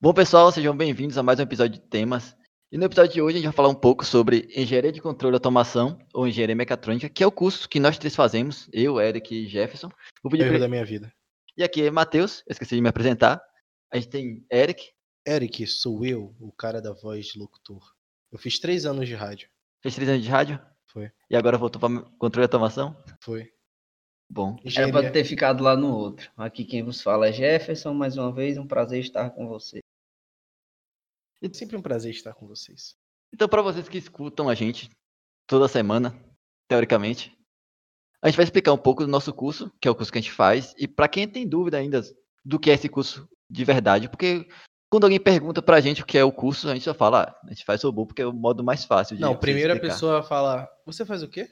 Bom, pessoal, sejam bem-vindos a mais um episódio de temas. E no episódio de hoje a gente vai falar um pouco sobre engenharia de controle e automação, ou engenharia mecatrônica, que é o curso que nós três fazemos, eu, Eric e Jefferson. Vou pedir Erro pra- da minha vida. E aqui é Matheus, eu esqueci de me apresentar. A gente tem Eric, Eric, sou eu, o cara da voz de locutor. Eu fiz três anos de rádio. fez três anos de rádio. Foi. E agora voltou para controle e automação. Foi. Bom, Era Engenharia. pra ter ficado lá no outro. Aqui quem vos fala é Jefferson, mais uma vez, um prazer estar com você. É sempre um prazer estar com vocês. então para vocês que escutam a gente toda semana, teoricamente, a gente vai explicar um pouco do nosso curso, que é o curso que a gente faz, e para quem tem dúvida ainda do que é esse curso de verdade, porque quando alguém pergunta pra gente o que é o curso, a gente só fala, ah, a gente faz robô porque é o modo mais fácil de Não, primeiro a pessoa fala, você faz o quê?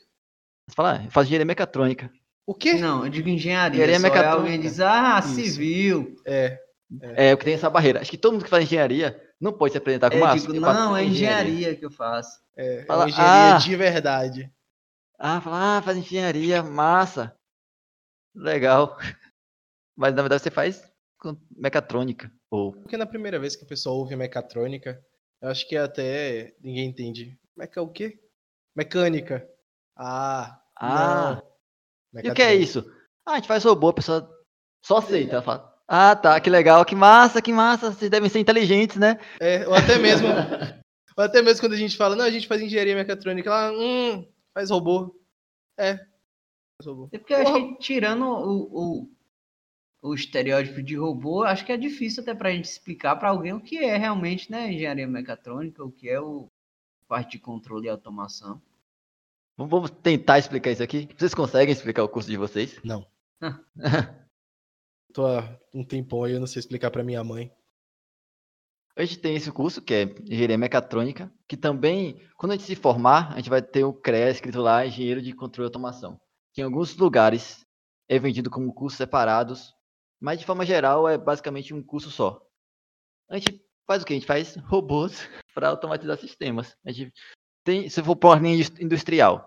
Você fala, ah, eu faço engenharia mecatrônica. O quê? Não, eu digo engenharia. Engenharia só é mecatrônica. alguém diz, ah, Isso. civil. É, É, o que tem essa barreira. Acho que todo mundo que faz engenharia não pode se apresentar como faço não, é engenharia que eu faço. é, é Fala, engenharia "Ah." de verdade. Ah, fala, ah, faz engenharia, massa. Legal. Mas na verdade você faz com mecatrônica. Ou. Porque na primeira vez que a pessoa ouve mecatrônica, eu acho que até ninguém entende. Meca o quê? Mecânica. Ah, Ah, não. E o que é isso? Ah, a gente faz robô, a pessoa só aceita. Ela fala, ah, tá, que legal, que massa, que massa. Vocês devem ser inteligentes, né? É, ou até mesmo. ou até mesmo quando a gente fala, não, a gente faz engenharia mecatrônica, ela, hum, faz robô. É. Faz robô. É porque eu acho que tirando o, o, o estereótipo de robô, acho que é difícil até pra gente explicar pra alguém o que é realmente, né, engenharia mecatrônica, o que é o parte de controle e automação. Vamos tentar explicar isso aqui. Vocês conseguem explicar o curso de vocês? Não. Tô há um tempão aí, eu não sei explicar pra minha mãe. A gente tem esse curso, que é Engenharia Mecatrônica, que também, quando a gente se formar, a gente vai ter o CREA escrito lá, Engenheiro de Controle e Automação. Que em alguns lugares é vendido como cursos separados, mas de forma geral é basicamente um curso só. A gente faz o quê? A gente faz robôs para automatizar sistemas. A gente tem, se for para uma linha indus- industrial,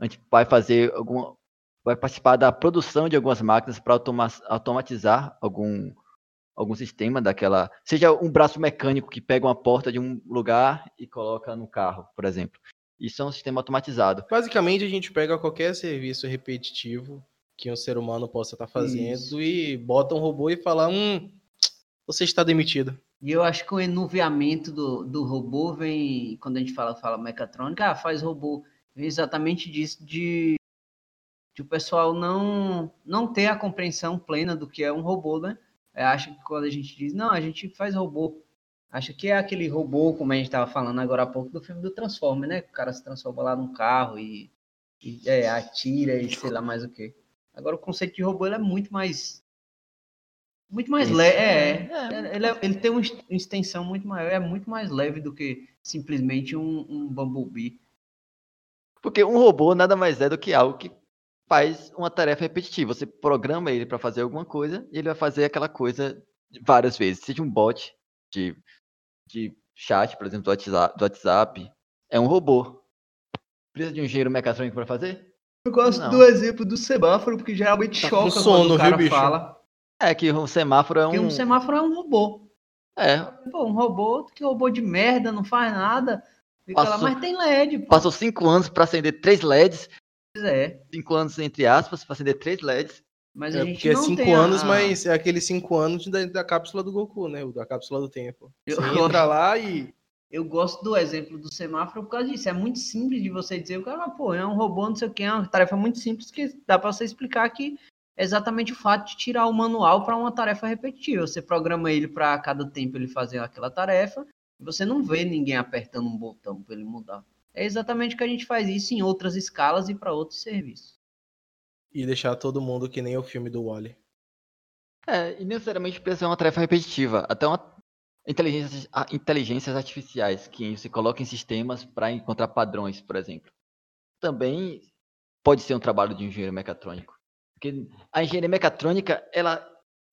a gente vai fazer alguma, vai participar da produção de algumas máquinas para automatizar algum algum sistema daquela. Seja um braço mecânico que pega uma porta de um lugar e coloca no carro, por exemplo. Isso é um sistema automatizado. Basicamente, a gente pega qualquer serviço repetitivo que um ser humano possa estar fazendo Isso. e bota um robô e fala, hum, você está demitido. E eu acho que o enuviamento do, do robô vem, quando a gente fala, fala mecatrônica, ah, faz robô, vem exatamente disso, de, de o pessoal não, não ter a compreensão plena do que é um robô, né? É, acha que quando a gente diz, não, a gente faz robô, acha que é aquele robô, como a gente estava falando agora há pouco, do filme do Transformer, né? O cara se transforma lá num carro e, e, é, atira e sei lá mais o que. Agora o conceito de robô é muito mais muito mais leve. É, É. é, ele, é- ele tem uma ex- extensão muito maior, é muito mais leve do que simplesmente um, um Bumblebee. Porque um robô nada mais é do que algo que faz uma tarefa repetitiva. Você programa ele para fazer alguma coisa e ele vai fazer aquela coisa várias vezes. Seja um bot de, de chat, por exemplo, do WhatsApp, do WhatsApp, é um robô. Precisa de um engenheiro mecatrônico para fazer? Eu gosto Não. do exemplo do semáforo, porque geralmente Tá choca com quando sono, o cara viu, bicho? fala. É que um semáforo é Porque um. um semáforo é um robô. É, Pô, um robô, que robô de merda, não faz nada. Fica lá, Passou- mas tem LED, pô. passou cinco anos para acender três LEDs. É, Cinco anos entre aspas para acender três LEDs. mas a É gente porque é não cinco tem a- anos, mas é aqueles cinco anos da, da cápsula do Goku, né? o Da cápsula do tempo. Eu Você gosto. entra lá e. Eu gosto do exemplo do semáforo por causa disso. É muito simples de você dizer, o cara, pô, é um robô, não sei o que, é uma tarefa muito simples que dá para você explicar que é exatamente o fato de tirar o manual para uma tarefa repetitiva. Você programa ele para cada tempo ele fazer aquela tarefa e você não vê ninguém apertando um botão para ele mudar. É exatamente o que a gente faz isso em outras escalas e para outros serviços. E deixar todo mundo que nem o filme do Wally. É, e necessariamente precisa ser uma tarefa repetitiva. Até uma inteligências, inteligências artificiais que se colocam em sistemas para encontrar padrões, por exemplo. Também pode ser um trabalho de engenheiro mecatrônico. Porque a engenharia mecatrônica, ela,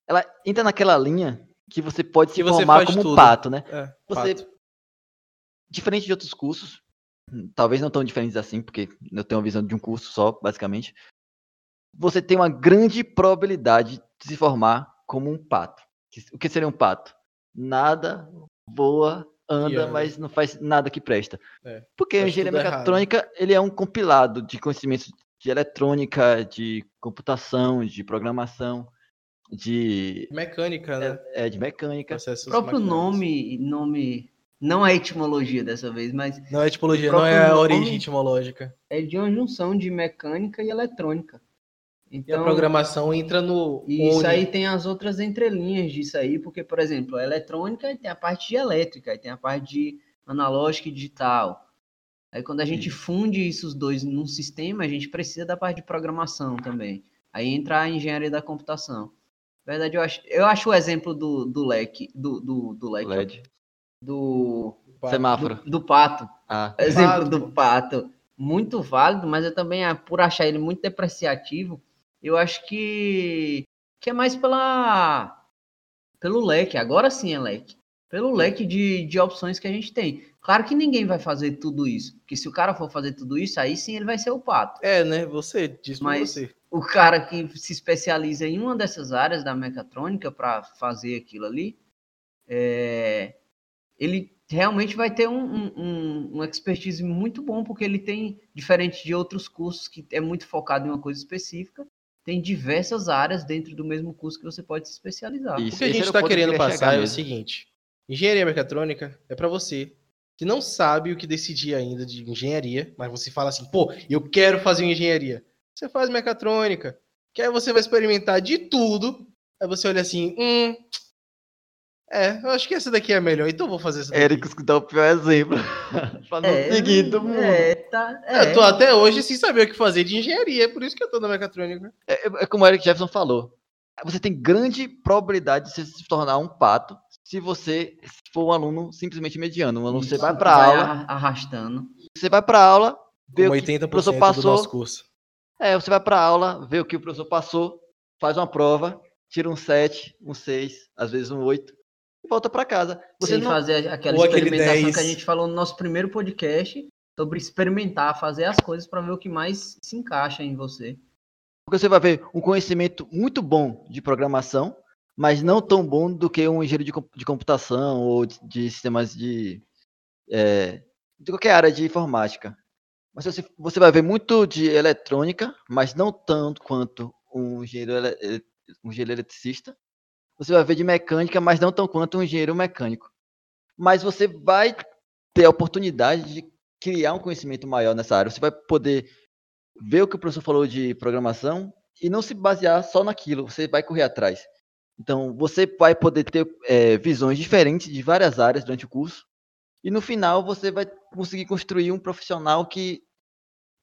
ela entra naquela linha que você pode se Que formar como um tudo. pato, né? É, Você, fato. diferente de outros cursos, talvez não tão diferentes assim, porque eu tenho uma visão de um curso só, basicamente. Você tem uma grande probabilidade de se formar como um pato. O que seria um pato? Nada, voa, anda, anda. mas não faz nada que presta. É, Porque a engenharia tudo errado. mecatrônica, ele é um compilado de conhecimentos de eletrônica, de computação, de programação, de, Mecânica, né? é, de mecânica. Processos O próprio nome, nome, não a etimologia dessa vez, mas Não é tipologia, O não é a próprio origem nome- etimológica. é de uma junção de mecânica e eletrônica. E a Então, programação entra no. E isso aí tem as outras entrelinhas disso aí, porque, por exemplo, a eletrônica tem a parte de elétrica, aí tem a parte de analógica e digital. Aí quando a gente funde isso os dois num sistema, a gente precisa da parte de programação também. Aí entra a engenharia da computação. Na verdade, eu acho, eu acho o exemplo do, do leque, do, do, do leque, LED. do, Semáforo. do, do pato. Ah, O exemplo Pato. do pato, muito válido, mas eu também, ah, por achar ele muito depreciativo, eu acho que, que é mais pela, pelo leque, agora sim é leque, pelo leque de, de opções que a gente tem. Claro que ninguém vai fazer tudo isso, porque se o cara for fazer tudo isso, aí sim ele vai ser o pato. É, né? Você, diz por Mas- você. O cara que se especializa em uma dessas áreas da mecatrônica para fazer aquilo ali, é, ele realmente vai ter um, um, um, um expertise muito bom, porque ele tem, diferente de outros cursos que é muito focado em uma coisa específica, tem diversas áreas dentro do mesmo curso que você pode se especializar. Isso. O que a gente está querendo passar é o seguinte: engenharia mecatrônica é para você que não sabe o que decidir ainda de engenharia, mas você fala assim, pô, eu quero fazer engenharia. Você faz mecatrônica, que aí você vai experimentar de tudo. Aí você olha assim, hum, é, eu acho que essa daqui é a melhor, então eu vou fazer essa daqui. Érico que dá o pior exemplo. pra não seguir todo mundo. é, tá, é. Eu tô até hoje sem saber o que fazer de engenharia, é por isso que eu tô na mecatrônica. É, é como o Eric Jefferson falou. Você tem grande probabilidade de você se tornar um pato se você for um aluno simplesmente mediano. Um aluno, você Isso, vai para aula, arra- arrastando. você vai para aula, vê Como o que 80% o professor do passou. nosso curso. É, você vai para aula, vê o que o professor passou, faz uma prova, tira um 7, um 6, às vezes um 8 e volta para casa. Você Sem não fazer aquela Ou experimentação 10. que a gente falou no nosso primeiro podcast sobre experimentar, fazer as coisas para ver o que mais se encaixa em você. Porque você vai ver um conhecimento muito bom de programação, mas não tão bom do que um engenheiro de, de computação ou de, de sistemas de, é, de qualquer área de informática. Mas você, você vai ver muito de eletrônica, mas não tanto quanto um engenheiro, um engenheiro eletricista. Você vai ver de mecânica, mas não tão quanto um engenheiro mecânico. Mas você vai ter a oportunidade de criar um conhecimento maior nessa área. Você vai poder ver o que o professor falou de programação e não se basear só naquilo, você vai correr atrás. Então, você vai poder ter eh, visões diferentes de várias áreas durante o curso e no final você vai conseguir construir um profissional que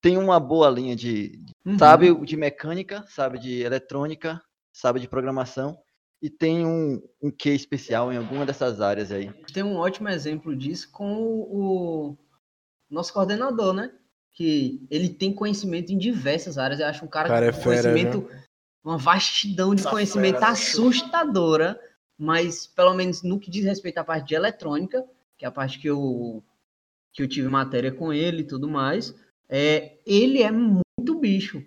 tem uma boa linha de, de- Uhum. sabe de mecânica, sabe de eletrônica, sabe de programação e tem um, um quê especial em alguma dessas áreas aí. Tem um ótimo exemplo disso com o, nosso coordenador, né? Que ele tem conhecimento em diversas áreas. Eu acho um cara, Cara, é com fera, conhecimento, uma vastidão de Essa conhecimento fera, né? assustadora, mas pelo menos no que diz respeito à parte de eletrônica, que é a parte que eu, que eu tive matéria com ele e tudo mais, é, ele é muito bicho.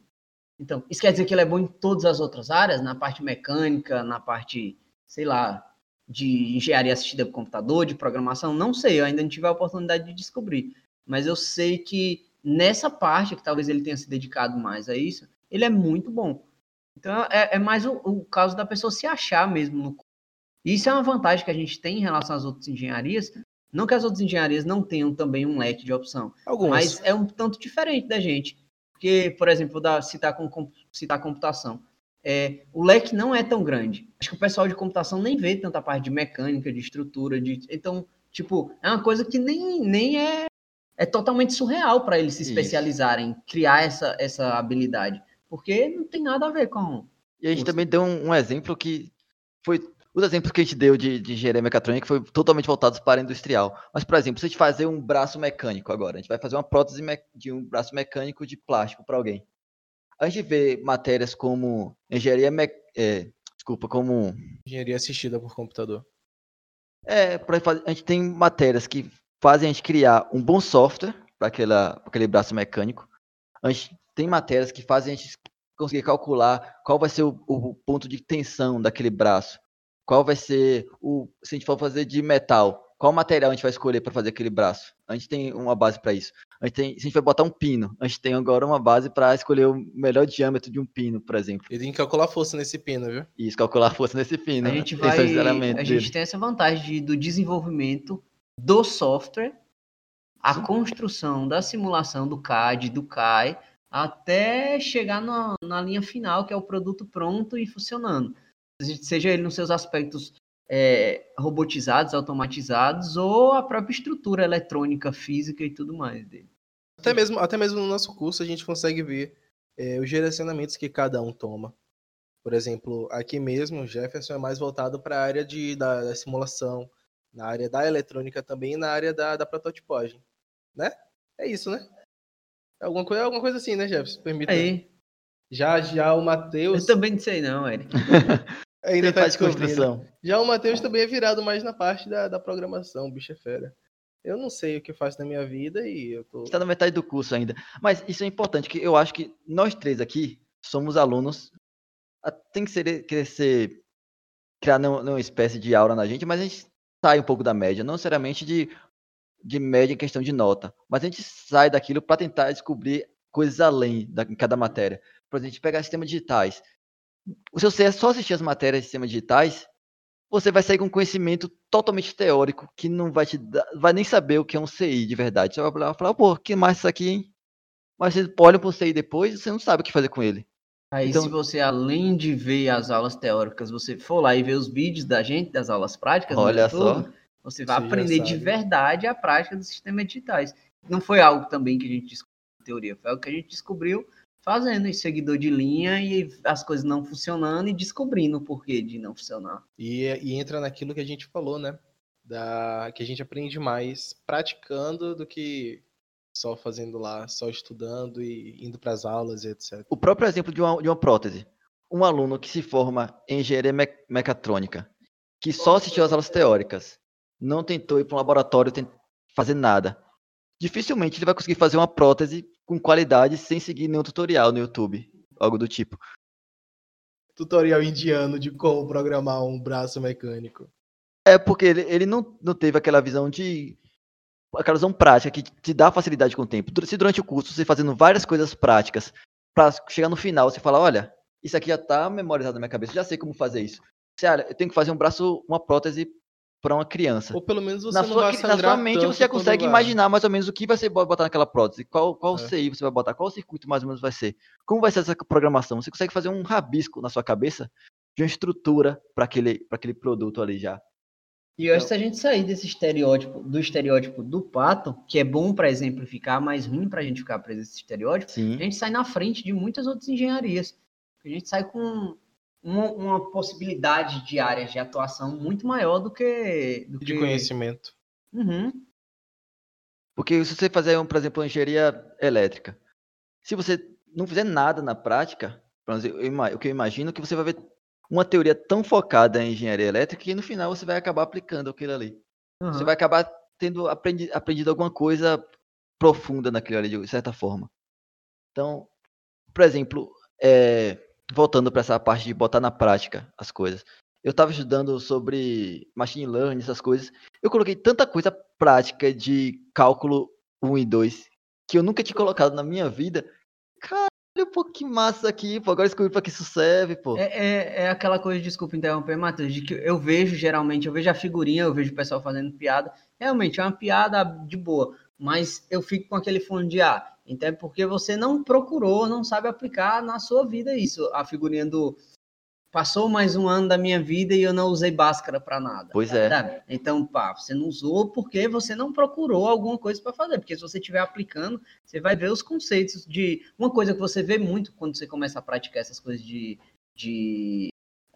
Então, isso quer dizer que ele é bom em todas as outras áreas, na parte mecânica, na parte, sei lá, de engenharia assistida por computador, de programação, não sei, eu ainda não tive a oportunidade de descobrir. Mas eu sei que nessa parte, que talvez ele tenha se dedicado mais a isso, ele é muito bom. Então é, é mais o, o caso da pessoa se achar mesmo no. Isso é uma vantagem que a gente tem em relação às outras engenharias. Não que as outras engenharias não tenham também um leque de opção, Algumas. mas é um tanto diferente da gente. Porque, por exemplo, vou dar, citar, com, citar computação. É, o leque não é tão grande. Acho que o pessoal de computação nem vê tanta parte de mecânica, de estrutura, de. Então, tipo, é uma coisa que nem, nem é. É totalmente surreal para eles se Isso. especializarem, criar essa, essa habilidade. Porque não tem nada a ver com. E a gente também deu um, um exemplo que foi. Os exemplos que a gente deu de, de engenharia mecatrônica foi totalmente voltados para a industrial. Mas, por exemplo, se a gente fazer um braço mecânico agora, a gente vai fazer uma prótese de um braço mecânico de plástico para alguém. A gente vê matérias como engenharia me- é, desculpa, como Engenharia assistida por computador. é, pra a gente tem matérias que fazem a gente criar um bom software para aquele braço mecânico. A gente tem matérias que fazem a gente conseguir calcular qual vai ser o, o ponto de tensão daquele braço. qual vai ser o. Se a gente for fazer de metal, qual material a gente vai escolher para fazer aquele braço? A gente tem uma base para isso. A gente tem, se a gente vai botar um pino, a gente tem agora uma base para escolher o melhor diâmetro de um pino, por exemplo. E tem que calcular força nesse pino, viu? Isso, calcular força nesse pino. A gente vai. A gente tem essa vantagem de- do desenvolvimento do software, a construção da simulação do CAD, do CAI, até chegar na, na linha final, que é o produto pronto e funcionando. Seja ele nos seus aspectos é, robotizados, automatizados, ou a própria estrutura eletrônica, física e tudo mais dele. Até mesmo, até mesmo no nosso curso a gente consegue ver é, os direcionamentos que cada um toma. Por exemplo, aqui mesmo, o Jefferson é mais voltado para a área de, da, da simulação, na área da eletrônica também e na área da, da prototipagem. Né? É isso, né? Alguma, coisa, alguma coisa assim, né, Jefferson? Permita. Aí, Já, já o eu Matheus também não sei não, Eric. ainda Você tá faz descobrindo. construção. Já o Matheus também é virado mais na parte da, da programação, bicho é fera. Eu não sei o que eu faço na minha vida e eu tô. Está na metade do curso ainda. Mas isso é importante, que eu acho que nós três aqui somos alunos. a- Tem que ser, ser criar não, não uma espécie de aura na gente, mas a gente sai um pouco da média, não necessariamente de, de média em questão de nota, mas a gente sai daquilo para tentar descobrir coisas além da, em cada matéria. Por exemplo, a gente pegar sistemas digitais. Se você só assistir as matérias de sistemas digitais, você vai sair com conhecimento totalmente teórico que não vai te dar, vai nem saber o que é um CI de verdade. Você vai falar, pô, que mais isso aqui, hein? Mas você olha para o CI depois e você não sabe o que fazer com ele. Aí, Então- se você, além de ver as aulas teóricas, você for lá e ver os vídeos da gente, das aulas práticas, no Olha só. Você vai Você aprender de verdade a prática dos sistemas digitais. Não foi algo também que a gente descobriu na teoria, foi algo que a gente descobriu fazendo esse seguidor de linha e as coisas não funcionando e descobrindo o porquê de não funcionar. E, e entra naquilo que a gente falou, né? Da, que a gente aprende mais praticando do que só fazendo lá, só estudando e indo para as aulas e etc. O próprio exemplo de uma, de uma prótese. Um aluno que se forma em engenharia me- mecatrônica, que só assistiu às aulas teóricas, não tentou ir para um laboratório fazer nada. Dificilmente ele vai conseguir fazer uma prótese com qualidade sem seguir nenhum tutorial no YouTube, algo do tipo. Tutorial indiano de como programar um braço mecânico. É porque ele, ele não, não teve aquela visão de. aquela visão prática que te dá facilidade com o tempo. Se durante o curso você fazendo várias coisas práticas, para chegar no final você fala: olha, isso aqui já tá memorizado na minha cabeça, já sei como fazer isso. Você, olha, eu tenho que fazer um braço, uma prótese para uma criança. Ou pelo menos você Na não sua, vai na sua mente tanto você consegue vai. imaginar mais ou menos o que você vai botar naquela prótese, qual, qual É. CI você vai botar, qual circuito mais ou menos vai ser, como vai ser essa programação. Você consegue fazer um rabisco na sua cabeça de uma estrutura para aquele, pra aquele produto ali já. E eu acho que se a gente sair desse estereótipo, do estereótipo do pato, que é bom para exemplificar, mas ruim para a gente ficar preso nesse estereótipo, Sim. a gente sai na frente de muitas outras engenharias. A gente sai com uma, uma possibilidade de áreas de atuação muito maior do que. Do De que... conhecimento. Uhum. Porque se você fazer, um, por exemplo, uma engenharia elétrica, se você não fizer nada na prática, o que eu imagino é que você vai ver uma teoria tão focada em engenharia elétrica que no final você vai acabar aplicando aquilo ali. Você Uhum. vai acabar tendo aprendi- aprendido alguma coisa profunda naquilo ali, de certa forma. Então, por exemplo, é, voltando para essa parte de botar na prática as coisas. Eu estava estudando sobre machine learning, essas coisas. Eu coloquei tanta coisa prática de cálculo 1 e 2 que eu nunca tinha colocado na minha vida. Caralho, pô, que massa aqui, pô. Agora descobri para que isso serve, pô. É, é, é aquela coisa, desculpa interromper, Matheus, de que eu vejo geralmente, eu vejo a figurinha, eu vejo o pessoal fazendo piada. Realmente é uma piada de boa, mas eu fico com aquele fundo de ar. Então é porque você não procurou, não sabe aplicar na sua vida isso. A figurinha do passou mais um ano da minha vida e eu não usei Bhaskara para nada. Pois é. sabe? Então, pá, você não usou porque você não procurou alguma coisa para fazer. Porque se você estiver aplicando, você vai ver os conceitos de. Uma coisa que você vê muito quando você começa a praticar essas coisas de, de,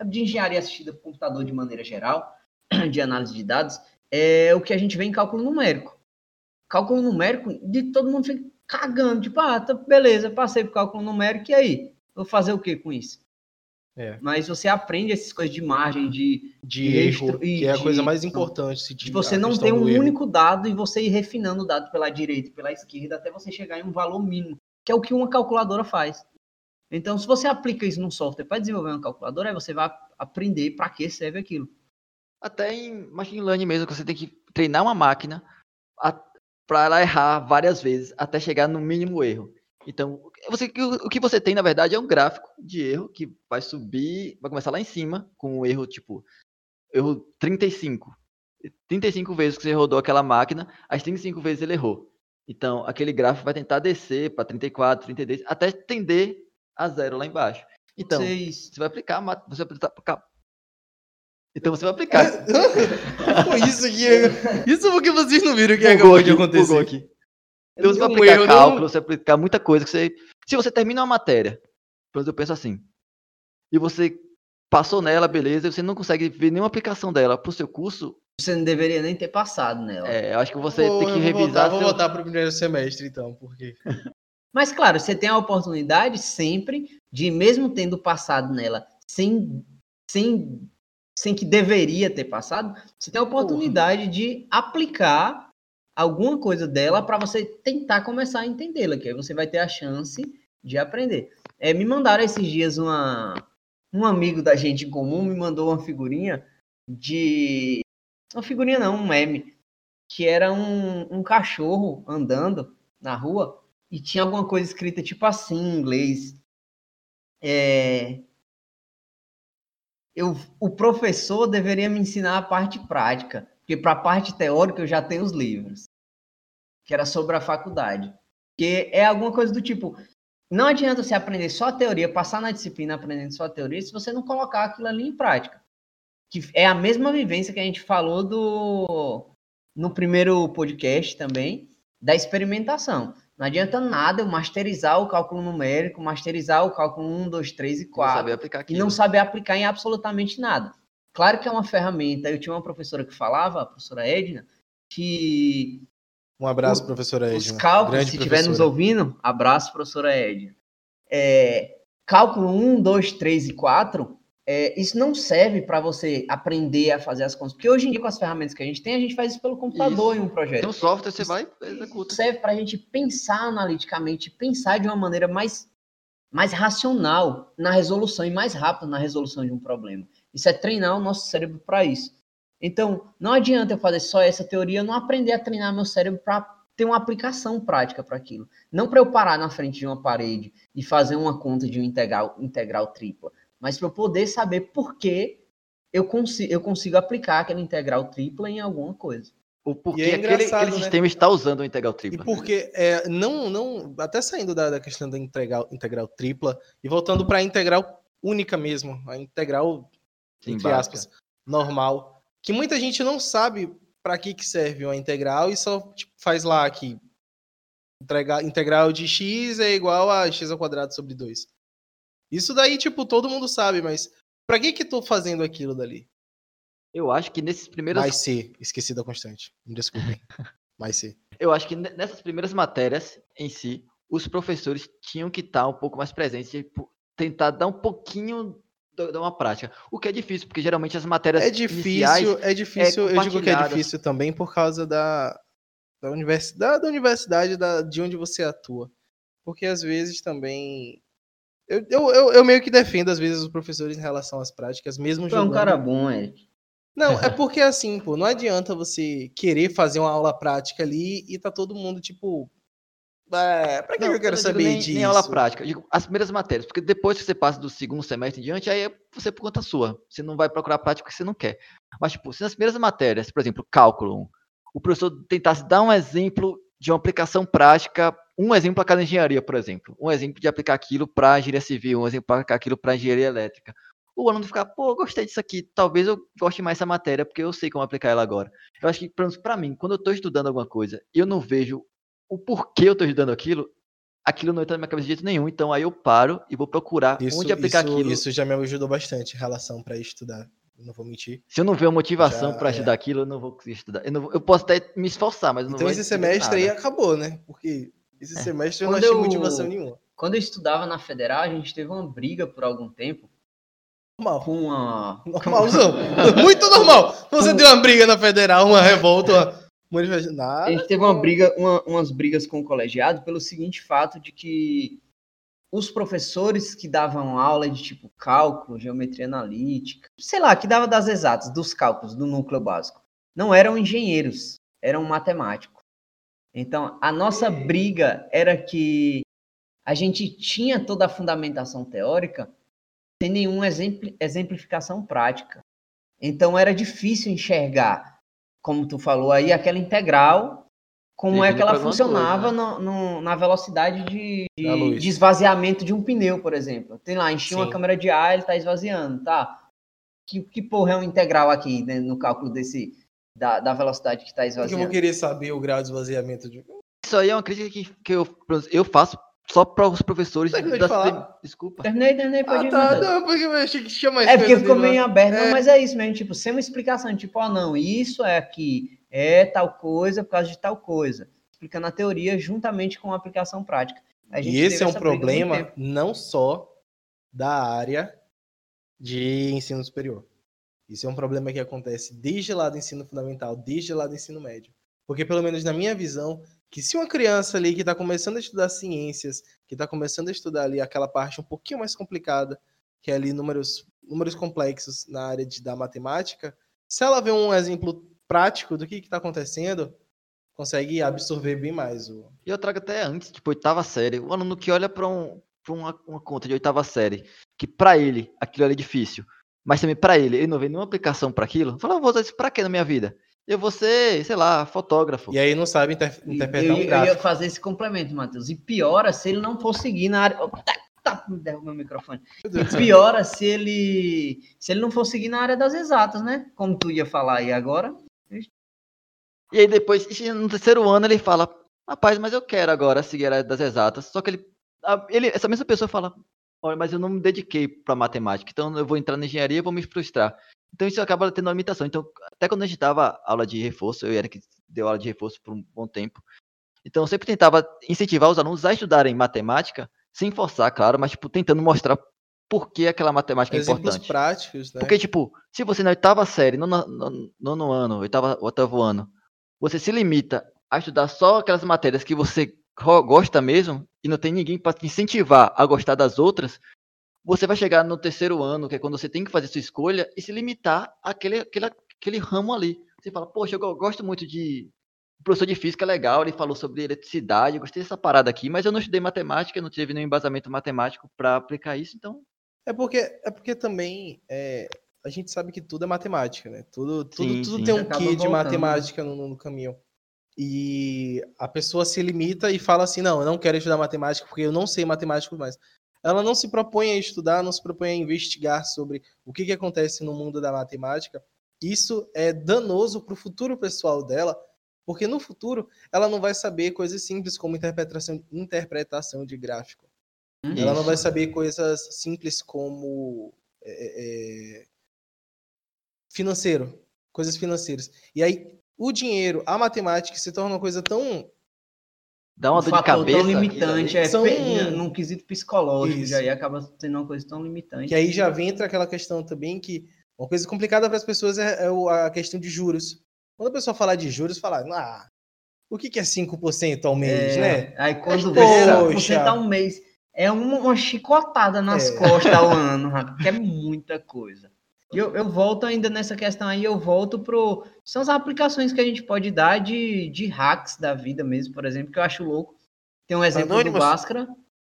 de engenharia assistida por computador de maneira geral, de análise de dados, é o que a gente vê em cálculo numérico. Cálculo numérico, de todo mundo fica cagando, tipo, ah, tá, beleza, passei pro cálculo numérico, e aí? Vou fazer o que com isso? É. Mas você aprende essas coisas de margem, de De E erro, extra- e que é a de- coisa mais importante. se de de- você a não ter um erro. único dado e você ir refinando o dado pela direita e pela esquerda até você chegar em um valor mínimo, que é o que uma calculadora faz. Então, se você aplica isso num software para desenvolver uma calculadora, aí você vai aprender para que serve aquilo. Até em machine learning mesmo, que você tem que treinar uma máquina para ela errar várias vezes até chegar no mínimo erro. Então, você, o que você tem, na verdade, é um gráfico de erro que vai subir, vai começar lá em cima, com um erro tipo, erro 35. 35 vezes que você rodou aquela máquina, as 35 vezes ele errou. Então, aquele gráfico vai tentar descer para 34, 32, até tender a zero lá embaixo. Então, você vai aplicar, você vai aplicar. Então você vai aplicar. Foi isso aqui. Isso porque vocês não viram o que acabou de acontecer. Aqui. Então você vai aplicar cálculo, você vai aplicar muita coisa que você. Se você termina uma matéria, pelo menos eu penso assim, e você passou nela, beleza, e você não consegue ver nenhuma aplicação dela pro seu curso. Você não deveria nem ter passado nela. É, eu acho que você vou, tem que revisar. Voltar, seu... Vou voltar pro primeiro semestre, então, porque. Mas claro, você tem a oportunidade sempre de, mesmo tendo passado nela sem, sem, sem que deveria ter passado, você tem a oportunidade Porra. de aplicar alguma coisa dela para você tentar começar a entendê-la, que aí você vai ter a chance de aprender. É, me mandaram esses dias uma, um amigo da gente em comum me mandou uma figurinha de. Uma figurinha não, um meme. Que era um, um cachorro andando na rua e tinha alguma coisa escrita tipo assim em inglês. É, eu, o professor deveria me ensinar a parte prática, porque para a parte teórica eu já tenho os livros, que era sobre a faculdade. Que é alguma coisa do tipo, não adianta você aprender só a teoria, passar na disciplina aprendendo só a teoria, se você não colocar aquilo ali em prática. Que é a mesma vivência que a gente falou do no primeiro podcast também, da experimentação. Não adianta nada eu masterizar o cálculo numérico, masterizar o cálculo 1, 2, 3 e 4. Não saber aplicar aquilo. E não saber aplicar em absolutamente nada. Claro que é uma ferramenta. Eu tinha uma professora que falava, a professora Edna, que. Um abraço, o, professora Edna. Os cálculos, se estiver nos ouvindo, abraço, professora Edna. É, cálculo 1, 2, 3 e 4 é, isso não serve para você aprender a fazer as contas. Porque hoje em dia, com as ferramentas que a gente tem, a gente faz isso pelo computador isso. em um projeto. Tem um software, você vai e executa. Serve para a gente pensar analiticamente, pensar de uma maneira mais, mais racional na resolução e mais rápida na resolução de um problema. Isso é treinar o nosso cérebro para isso. Então, não adianta eu fazer só essa teoria, eu não aprender a treinar meu cérebro para ter uma aplicação prática para aquilo. Não para eu parar na frente de uma parede e fazer uma conta de um integral, integral tripla mas para eu poder saber por que eu consigo, eu consigo aplicar aquela integral tripla em alguma coisa. O porquê é aquele, aquele né? sistema está usando o integral tripla. E porque, é, não, não, até saindo da, da questão da integral, integral tripla e voltando para a integral única mesmo, a integral, Sim, entre básica. aspas, normal, que muita gente não sabe para que, que serve uma integral e só tipo, faz lá que integral de x é igual a x ao quadrado sobre 2. Isso daí, tipo, todo mundo sabe, mas pra que que tô fazendo aquilo dali? Eu acho que nesses primeiros. Mais C, esqueci da constante. Me desculpem. Mais C. Eu acho que nessas primeiras matérias em si, os professores tinham que estar um pouco mais presentes, tipo, tentar dar um pouquinho de uma prática. O que é difícil, porque geralmente as matérias. É difícil, é difícil. É eu digo que é difícil também por causa da, da universidade, da universidade da, de onde você atua. Porque às vezes também eu, eu, eu, eu, meio que defendo, às vezes, os professores em relação às práticas, mesmo tu jogando... é um cara bom, Eric. Não, é porque assim, pô, não adianta você querer fazer uma aula prática ali e tá todo mundo, tipo. É, pra que não, eu quero saber nem, disso? Nem aula prática. Digo, as primeiras matérias, porque depois que você passa do segundo semestre em diante, aí é você por conta sua. Você não vai procurar prática porque você não quer. Mas, tipo, se nas primeiras matérias, por exemplo, cálculo, o professor tentasse dar um exemplo de uma aplicação prática um exemplo para cada engenharia, por exemplo. Um exemplo de aplicar aquilo para engenharia civil, um exemplo para aplicar aquilo para engenharia elétrica. O aluno ficar, pô, gostei disso aqui, talvez eu goste mais dessa matéria, porque eu sei como aplicar ela agora. Eu acho que, para mim, quando eu estou estudando alguma coisa e eu não vejo o porquê eu estou estudando aquilo, aquilo não entra na minha cabeça de jeito nenhum, então aí eu paro e vou procurar isso, onde aplicar isso, aquilo. Isso já me ajudou bastante em relação para estudar. Não vou mentir. Se eu não ver motivação para estudar é. aquilo, eu não vou conseguir estudar. Eu, não, eu posso até me esforçar, mas não então vou esse semestre aí acabou, né? Porque esse é. semestre eu Quando não achei eu, motivação nenhuma. Quando eu estudava na Federal, a gente teve uma briga por algum tempo. Normal. Com uma. Normalzão. Muito normal. Você deu uma briga na Federal, uma revolta, uma. Nada, a gente teve uma briga, uma, umas brigas com o colegiado pelo seguinte fato de que os professores que davam aula de tipo cálculo, geometria analítica, sei lá, que dava das exatas, dos cálculos do núcleo básico, não eram engenheiros, eram matemáticos. Então, a nossa briga era que a gente tinha toda a fundamentação teórica sem nenhuma exemplificação prática. Então, era difícil enxergar, como tu falou aí, aquela integral como é que ela funcionava né? no, no, na velocidade de, de, de, esvaziamento de um pneu, por exemplo. Tem lá, enchi uma câmera de ar, ele está esvaziando, tá? Que, que porra é um integral aqui né, no cálculo desse da, da velocidade que está esvaziando? Eu vou querer saber o grau de esvaziamento de. Isso aí é uma crítica que, que eu, eu faço só para os professores. Da... De Desculpa. Terminei, terminei, pode ah, tá, não, porque eu achei que tinha mais É porque ficou meio aberto, é. não, mas é isso mesmo, tipo, sem uma explicação, tipo, ó, oh, não, isso é aqui, é tal coisa por causa de tal coisa, explicando a teoria juntamente com a aplicação prática. A e esse é um problema não só da área de ensino superior. Isso é um problema que acontece desde lá do ensino fundamental, desde lá do ensino médio. Porque, pelo menos na minha visão, que se uma criança ali que está começando a estudar ciências, que está começando a estudar ali aquela parte um pouquinho mais complicada, que é ali números, números complexos na área de, da matemática, se ela vê um exemplo prático do que está acontecendo, consegue absorver bem mais. O... E eu trago até antes, tipo, oitava série. O aluno que olha para um, uma, uma conta de oitava série, que para ele aquilo é difícil, mas também para ele, ele não vê nenhuma aplicação para aquilo, fala, vou usar isso para quê na minha vida? Eu vou ser, sei lá, fotógrafo. E aí não sabe inter interpretar eu, um gráfico. Eu ia fazer esse complemento, Matheus. E piora se ele não for seguir na área... Tá, tá, me derruba meu microfone. Piora se ele, se ele não for seguir na área das exatas, né? Como tu ia falar aí agora. E aí depois, no terceiro ano, ele fala, rapaz, mas eu quero agora seguir a área das exatas. Só que ele, ele essa mesma pessoa fala, olha, mas eu não me dediquei para matemática, então eu vou entrar na engenharia e vou me frustrar. Então isso acaba tendo uma limitação. Então, até quando a gente dava aula de reforço, eu era que deu aula de reforço por um bom tempo. Então, eu sempre tentava incentivar os alunos a estudarem matemática, sem forçar, claro, mas tipo, tentando mostrar por que aquela matemática é Exemplos importante. práticos, né? Porque, tipo, se você na oitava série, nono, nono, nono ano, oitava, oitavo ano, você se limita a estudar só aquelas matérias que você gosta mesmo, e não tem ninguém para te incentivar a gostar das outras, você vai chegar no terceiro ano, que é quando você tem que fazer sua escolha, e se limitar àquele, àquele, àquele ramo ali. Você fala, poxa, eu gosto muito de. O professor de física é legal, ele falou sobre eletricidade, gostei dessa parada aqui, mas eu não estudei matemática, não tive nenhum embasamento matemático para aplicar isso, então. É porque, é porque também é, a gente sabe que tudo é matemática, né? Tudo, tudo, sim, tudo sim. tem um quê de matemática no, no caminho. E a pessoa se limita e fala assim: não, eu não quero estudar matemática porque eu não sei matemática mais ela não se propõe a estudar, não se propõe a investigar sobre o que, que acontece no mundo da matemática. Isso é danoso para o futuro pessoal dela, porque no futuro ela não vai saber coisas simples como interpretação, interpretação de gráfico. Isso. Ela não vai saber coisas simples como é, é, financeiro, coisas financeiras. E aí o dinheiro, a matemática se torna uma coisa tão dá uma um dor de cabeça. tão limitante, é, são... num quesito psicológico, Isso. já aí acaba sendo uma coisa tão limitante. Que aí já entra aquela questão também que uma coisa complicada para as pessoas é, é, a questão de juros. Quando a pessoa falar de juros, fala, ah, o que, que é 5% ao mês, é, né? Aí quando vê 5% ao mês, é uma, uma chicotada nas é. costas ao ano, que é muita coisa. Eu, eu volto ainda nessa questão aí, eu volto pro. São as aplicações que a gente pode dar de, de hacks da vida mesmo, por exemplo, que eu acho louco. Tem um exemplo Anônimos. do Bhaskara.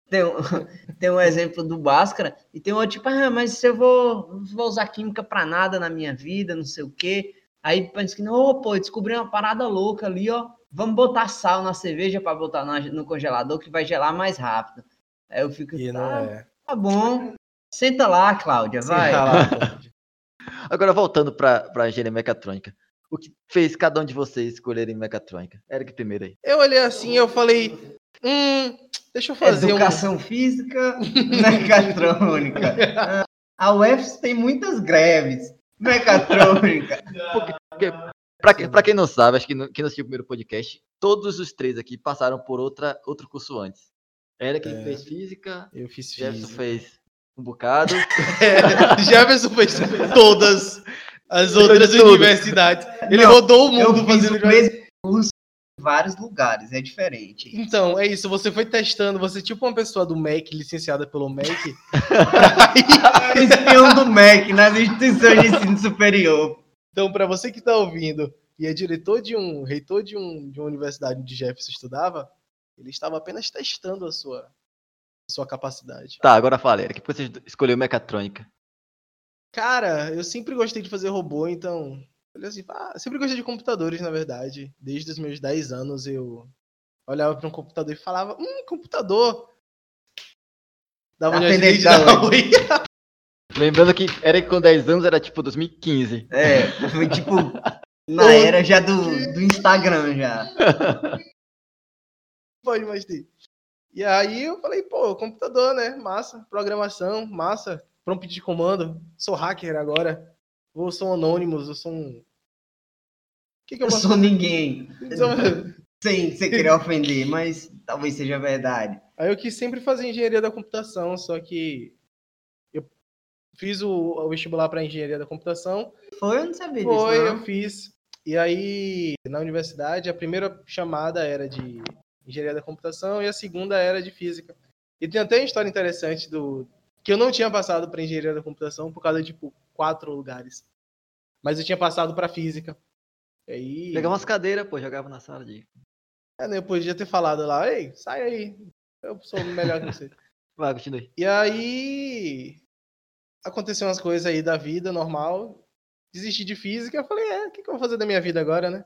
Tem um, tem um exemplo do Bhaskara, e tem outro tipo, ah, mas se eu vou, vou usar química para nada na minha vida, não sei o quê. Aí pensa que, não, oh, pô, descobri uma parada louca ali, ó. Vamos botar sal na cerveja para botar no congelador que vai gelar mais rápido. Aí eu fico, tá, é. tá bom. Senta lá, Cláudia, vai. Senta lá. Agora, voltando para a engenharia mecatrônica. O que fez cada um de vocês escolherem mecatrônica? Eric, primeiro aí. Eu olhei assim eu falei, hum, deixa eu fazer Educação um... física, mecatrônica. a UFS tem muitas greves. Mecatrônica. Porque, porque para quem não sabe, acho que no, quem não assistiu o primeiro podcast, todos os três aqui passaram por outra, outro curso antes. Eric é, fez física, eu fiz Jefferson física. fez um bocado. É, Jefferson fez todas as outras universidades. Ele Não, rodou o mundo fazendo três cursos vários lugares, é diferente. Então, é isso. Você foi testando, você é tipo uma pessoa do MEC, licenciada pelo MEC. Espião do MEC nas instituições de ensino superior. Então, para você que está ouvindo e é diretor de um, reitor de, um, de uma universidade onde Jefferson estudava, ele estava apenas testando a sua, sua capacidade. Tá, agora fala, Eric. Por que você escolheu mecatrônica? Cara, eu sempre gostei de fazer robô, então. Olha assim, ah, sempre gostei de computadores, na verdade. Desde os meus 10 anos eu olhava para um computador e falava, hum, computador. Dava uma de da dar oi. Lembrando que Eric com 10 anos era tipo 2015. É, foi tipo na era já do, do Instagram já. Pode mais ter. E aí eu falei, pô, computador, né? Massa. Programação, massa. Prompt de comando. Sou hacker agora. Ou sou anônimos, eu sou um. O que, que eu Eu sou ninguém. fazer? Sem querer ofender, mas talvez seja verdade. Aí eu quis sempre fazer engenharia da computação, só que eu fiz o, o vestibular para engenharia da computação. Foi, eu não sabia disso. Foi, eu fiz. E aí, na universidade, a primeira chamada era de engenharia da computação e a segunda era de física. E tem até uma história interessante do que eu não tinha passado para engenharia da computação por causa de tipo quatro lugares. Mas eu tinha passado para física. E aí, Pegava umas cadeiras, pô, jogava na sala de. é, né, eu podia ter falado lá, ei, sai aí. Eu sou melhor que você. Vai, continue. E aí aconteceu umas coisas aí da vida normal. Desisti de física. Eu falei, é, o que, que eu vou fazer da minha vida agora, né?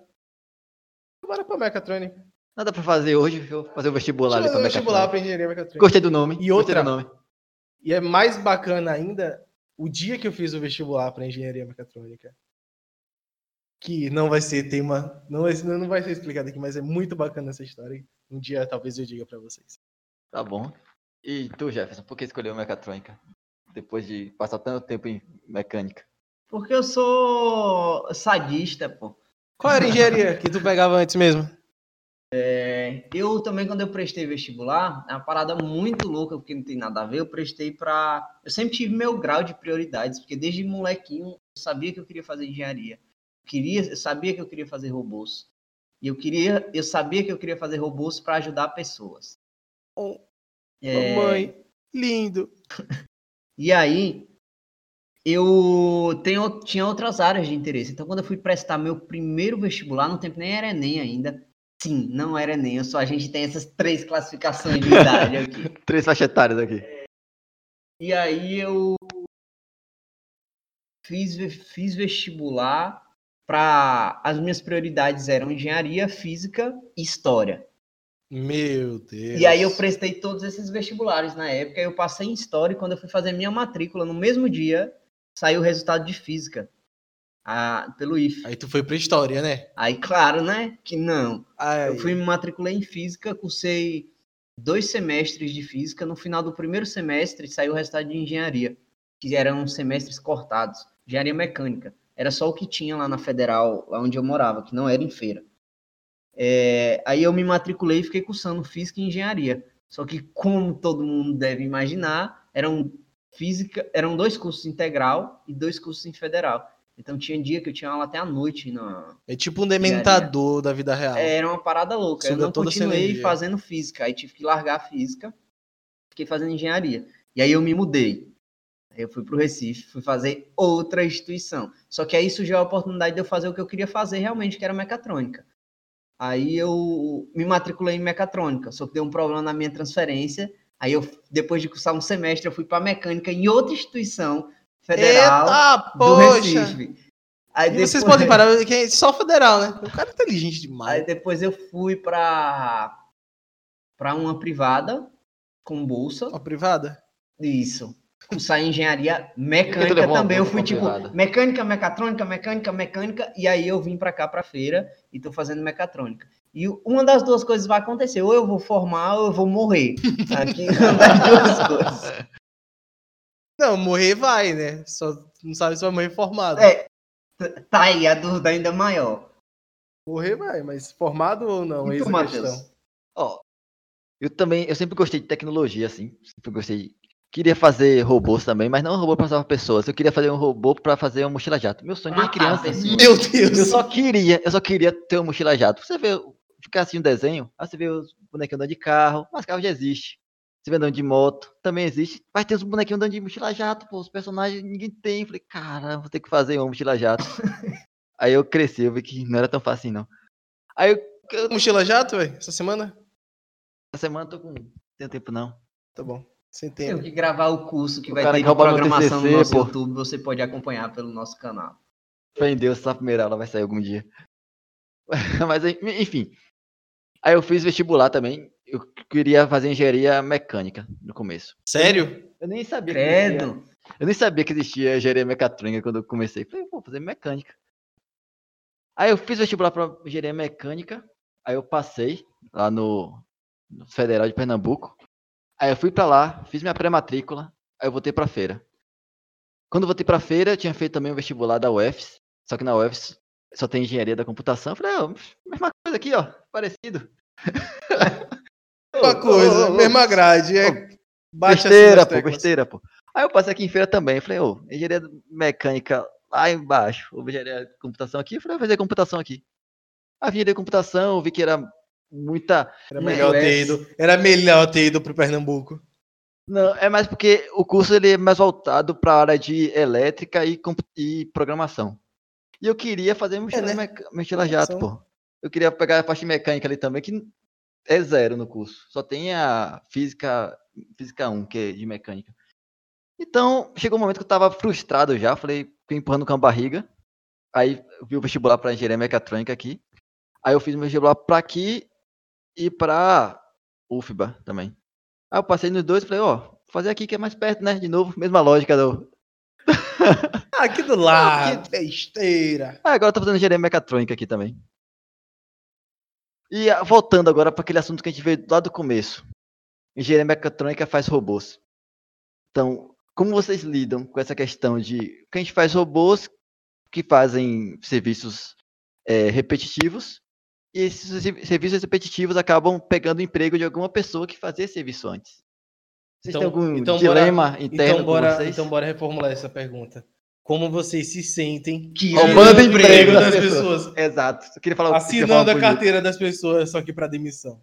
Bora pra mecatrônica. Nada pra fazer hoje, eu vou fazer o vestibular ali Deixa eu pra fazer vestibular pra engenharia mecatrônica. Gostei do nome. E outra- do nome. E é mais bacana ainda o dia que eu fiz o vestibular pra engenharia mecatrônica. Que não vai ser tema, não vai, não vai ser explicado aqui, mas é muito bacana essa história. Um dia talvez eu diga pra vocês. Tá bom. E tu, Jefferson, por que escolheu mecatrônica? Depois de passar tanto tempo em mecânica. Porque eu sou sadista, pô. Qual era a engenharia que tu pegava antes mesmo? É, Eu também, quando eu prestei vestibular, é uma parada muito louca, porque não tem nada a ver. Eu prestei pra. Eu sempre tive meu grau de prioridades, porque desde molequinho eu sabia que eu queria fazer engenharia. Eu Queria, eu sabia que eu queria fazer robôs. E eu queria, eu sabia que eu queria fazer robôs para ajudar pessoas. Oh, É, Mamãe, lindo. E aí, eu tenho, tinha outras áreas de interesse. Então, quando eu fui prestar meu primeiro vestibular, no tempo nem era Enem ainda. Sim, não era Enem. Eu só a gente tem essas três classificações de idade aqui. Três faixas etárias aqui. E aí eu fiz, fiz vestibular para as minhas prioridades eram engenharia, física e história. Meu Deus. E aí eu prestei todos esses vestibulares na época, eu passei em história e quando eu fui fazer minha matrícula no mesmo dia, saiu o resultado de física. Pelo IF. Aí tu foi pra história, né? Aí, claro, né? Que não. Aí, Eu fui me matriculei em física, cursei dois semestres de física. No final do primeiro semestre saiu o resultado de engenharia, que eram semestres cortados. Engenharia mecânica. Era só o que tinha lá na federal, lá onde eu morava, que não era em feira. É, aí eu me matriculei e fiquei cursando física e engenharia. Só que, como todo mundo deve imaginar, eram física, eram dois cursos integral e dois cursos em federal. Então tinha dia que eu tinha aula até à noite na, É tipo um dementador da vida real. é, Era uma parada louca. Suga eu não continuei fazendo física. Aí tive que largar a física. Fiquei fazendo engenharia. E aí eu me mudei. Aí eu fui pro Recife, fui fazer outra instituição. Só que aí surgiu a oportunidade de eu fazer o que eu queria fazer realmente, que era mecatrônica. Aí eu me matriculei em mecatrônica, só que deu um problema na minha transferência. Aí eu, depois de cursar um semestre, eu fui para mecânica em outra instituição federal Eita, do poxa! Recife. Aí E vocês depois- podem parar, é só federal, né? O cara é inteligente demais. Aí depois eu fui para para uma privada com bolsa. Ó, privada? Isso. Cursar engenharia mecânica uma também. Eu fui tipo privada? mecânica, mecatrônica, mecânica, mecânica e aí eu vim para cá para feira e tô fazendo mecatrônica. E uma das duas coisas vai acontecer, ou eu vou formar ou eu vou morrer. Aqui uma das duas coisas. Não, morrer vai, né? Só não sabe se vai morrer formado. É, tá aí a dúvida ainda maior. Morrer vai, mas formado ou não? E a Matheus? questão. Ó, eu também, eu sempre gostei de tecnologia, assim. Sempre gostei. Queria fazer robôs também, mas não um robô para salvar pessoas. Eu queria fazer um robô para fazer uma mochila jato. Meu sonho desde Matar criança. pessoas. Meu Eu Deus! só queria, eu só queria ter uma mochila jato. Você vê ficar assim um desenho, aí você vê os bonequinhos andando de carro, mas carro já existe. Você vê andando de moto, também existe. Mas tem os bonequinhos andando de mochila jato, pô, os personagens ninguém tem. Falei, cara, vou ter que fazer um mochila jato. aí eu cresci, eu vi que não era tão fácil assim, não. Aí eu, eu Mochila jato, velho? Essa semana? essa semana tô com. Não tenho tempo não. Tá bom. Sem Tem tempo. que gravar o curso que O vai ter que de no programação no TCC, nosso pô. YouTube. Você pode acompanhar pelo nosso canal. Fé em Deus, essa primeira aula vai sair algum dia. Mas enfim. Aí eu fiz vestibular também. Eu queria fazer engenharia mecânica no começo. Sério? Eu nem sabia Credo. eu nem sabia que existia engenharia mecatrônica quando eu comecei. Falei, vou fazer mecânica. Aí eu fiz vestibular para engenharia mecânica. Aí eu passei lá no, no Federal de Pernambuco. Aí eu fui para lá, fiz minha pré-matrícula. Aí eu voltei para feira. Quando eu voltei para feira, eu tinha feito também o vestibular da UFS. Só que na UFS só tem engenharia da computação. Eu falei, ó, mesma coisa aqui, ó, parecido. Uma coisa, ô, ô, mesma grade. É... Bate assim besteira, pô, besteira, pô. Aí eu passei aqui em feira também. Falei, ô, engenharia mecânica lá embaixo, ou engenharia de computação aqui. Eu falei, vou fazer computação aqui. A engenharia de computação, vi que era muita. Era melhor é- ter ido. Era melhor ter ido pro Pernambuco. Não, é mais porque o curso ele é mais voltado para a área de elétrica e, e programação. E eu queria fazer mochila, né? meca- mochila jato, pô. Eu queria pegar a parte mecânica ali também, que é zero no curso. Só tem a física, física 1, que é de mecânica. Então, chegou um momento que eu tava frustrado já, falei, empurrando com a barriga. Aí eu vi o vestibular para engenharia mecatrônica aqui. Aí eu fiz meu vestibular para aqui e para UFBA também. Aí eu passei nos dois e falei, ó, vou fazer aqui que é mais perto, né? De novo, mesma lógica do. Ah, aqui do lado. Besteira. Ah, agora eu tô fazendo engenharia mecatrônica aqui também. E ah, voltando agora para aquele assunto que a gente veio lá do começo. Engenharia mecatrônica faz robôs. Então, como vocês lidam com essa questão de que a gente faz robôs que fazem serviços eh, repetitivos e esses servi- serviços repetitivos acabam pegando o emprego de alguma pessoa que fazia esse serviço antes? Vocês Então- têm algum então bora- dilema interno Então bora, vocês? então bora reformular essa pergunta. Como vocês se sentem Que Roubando o emprego das das pessoas. pessoas? Exato. Eu queria falar, Assinando a carteira das pessoas, só que pra demissão.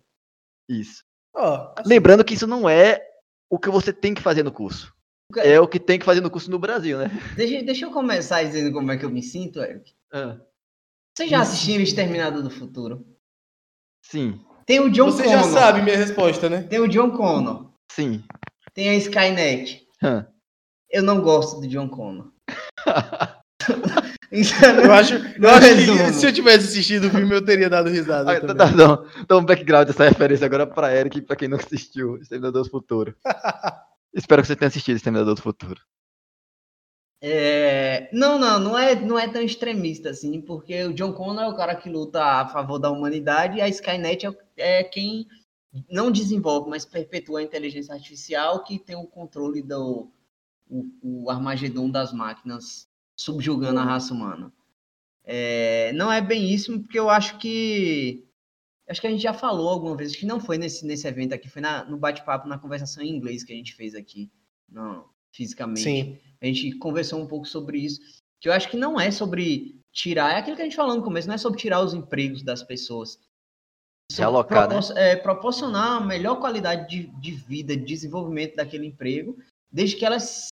Isso. Assim, Lembrando que isso não é o que você tem que fazer no curso. É o que tem que fazer no curso no Brasil, né? Deixa, deixa eu começar dizendo como é que eu me sinto, Eric. Ah, Vocês já assistiram Exterminador do Futuro? sim, Tem o John você Connor. já sabe minha resposta, né? Tem o John Connor. sim. Tem a Skynet. Hã. Eu não gosto do John Connor. Eu acho, eu acho que resumo. se eu tivesse assistido o filme, eu teria dado risada. Ah, também. tá, não, então um background dessa referência agora pra Eric e pra quem não assistiu Exterminador do Futuro. Espero que você tenha assistido Exterminador do Futuro. É, Não, não, não é, não é tão extremista assim, porque o John Connor é o cara que luta a favor da humanidade e a Skynet é, é quem não desenvolve, mas perpetua a inteligência artificial que tem o controle do o, o Armagedon das máquinas subjugando a raça humana. É, não é bem isso, porque eu acho que acho que a gente já falou alguma vez, acho que não foi nesse, nesse evento aqui, foi na- no bate-papo, na conversação em inglês que a gente fez aqui, não, fisicamente Sim. a gente conversou um pouco sobre isso, que eu acho que não é sobre tirar, é aquilo que a gente falou no começo, não é sobre tirar os empregos das pessoas. Sobre Realocar, né? propor- é, proporcionar a melhor qualidade de, de vida, de desenvolvimento daquele emprego, desde que elas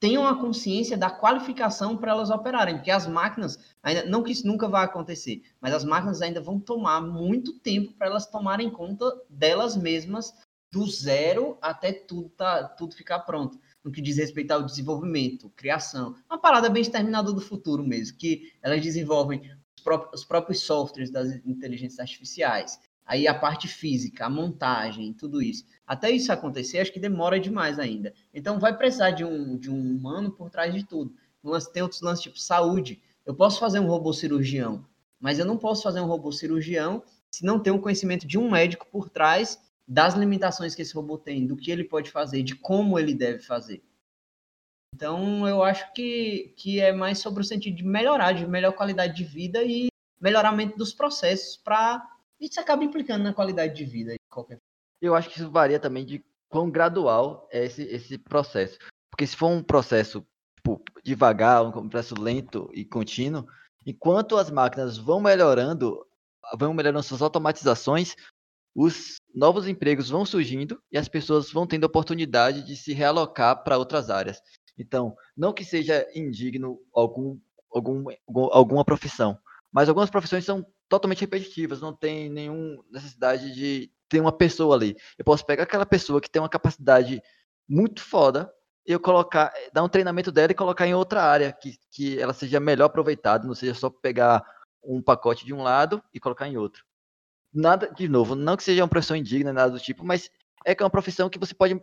tenham a consciência da qualificação para elas operarem, porque as máquinas, ainda não que isso nunca vai acontecer, mas as máquinas ainda vão tomar muito tempo para elas tomarem conta delas mesmas do zero até tudo tá, tudo ficar pronto no que diz respeito ao desenvolvimento, criação. Uma parada bem exterminador do futuro mesmo, que elas desenvolvem os, pró- os próprios softwares das inteligências artificiais, aí a parte física, a montagem, tudo isso. Até isso acontecer, acho que demora demais ainda. Então vai precisar de um, de um humano por trás de tudo. Um Tem outros lances tipo saúde. Eu posso fazer um robô cirurgião, mas eu não posso fazer um robô cirurgião se não tem o conhecimento de um médico por trás das limitações que esse robô tem, do que ele pode fazer, de como ele deve fazer. Então, eu acho que, que é mais sobre o sentido de melhorar, de melhor qualidade de vida e melhoramento dos processos para isso acaba implicando na qualidade de vida de qualquer Eu acho que isso varia também de quão gradual é esse, esse processo. Porque se for um processo tipo, devagar, um processo lento e contínuo, enquanto as máquinas vão melhorando vão melhorando suas automatizações, os novos empregos vão surgindo e as pessoas vão tendo oportunidade de se realocar para outras áreas. Então, não que seja indigno algum, algum, alguma profissão, mas algumas profissões são totalmente repetitivas, não tem nenhuma necessidade de ter uma pessoa ali. Eu posso pegar aquela pessoa que tem uma capacidade muito foda e eu colocar, dar um treinamento dela e colocar em outra área que, que ela seja melhor aproveitada, não seja só pegar um pacote de um lado e colocar em outro. Nada, de novo, não que seja uma profissão indigna, nada do tipo, mas é que é uma profissão que você pode.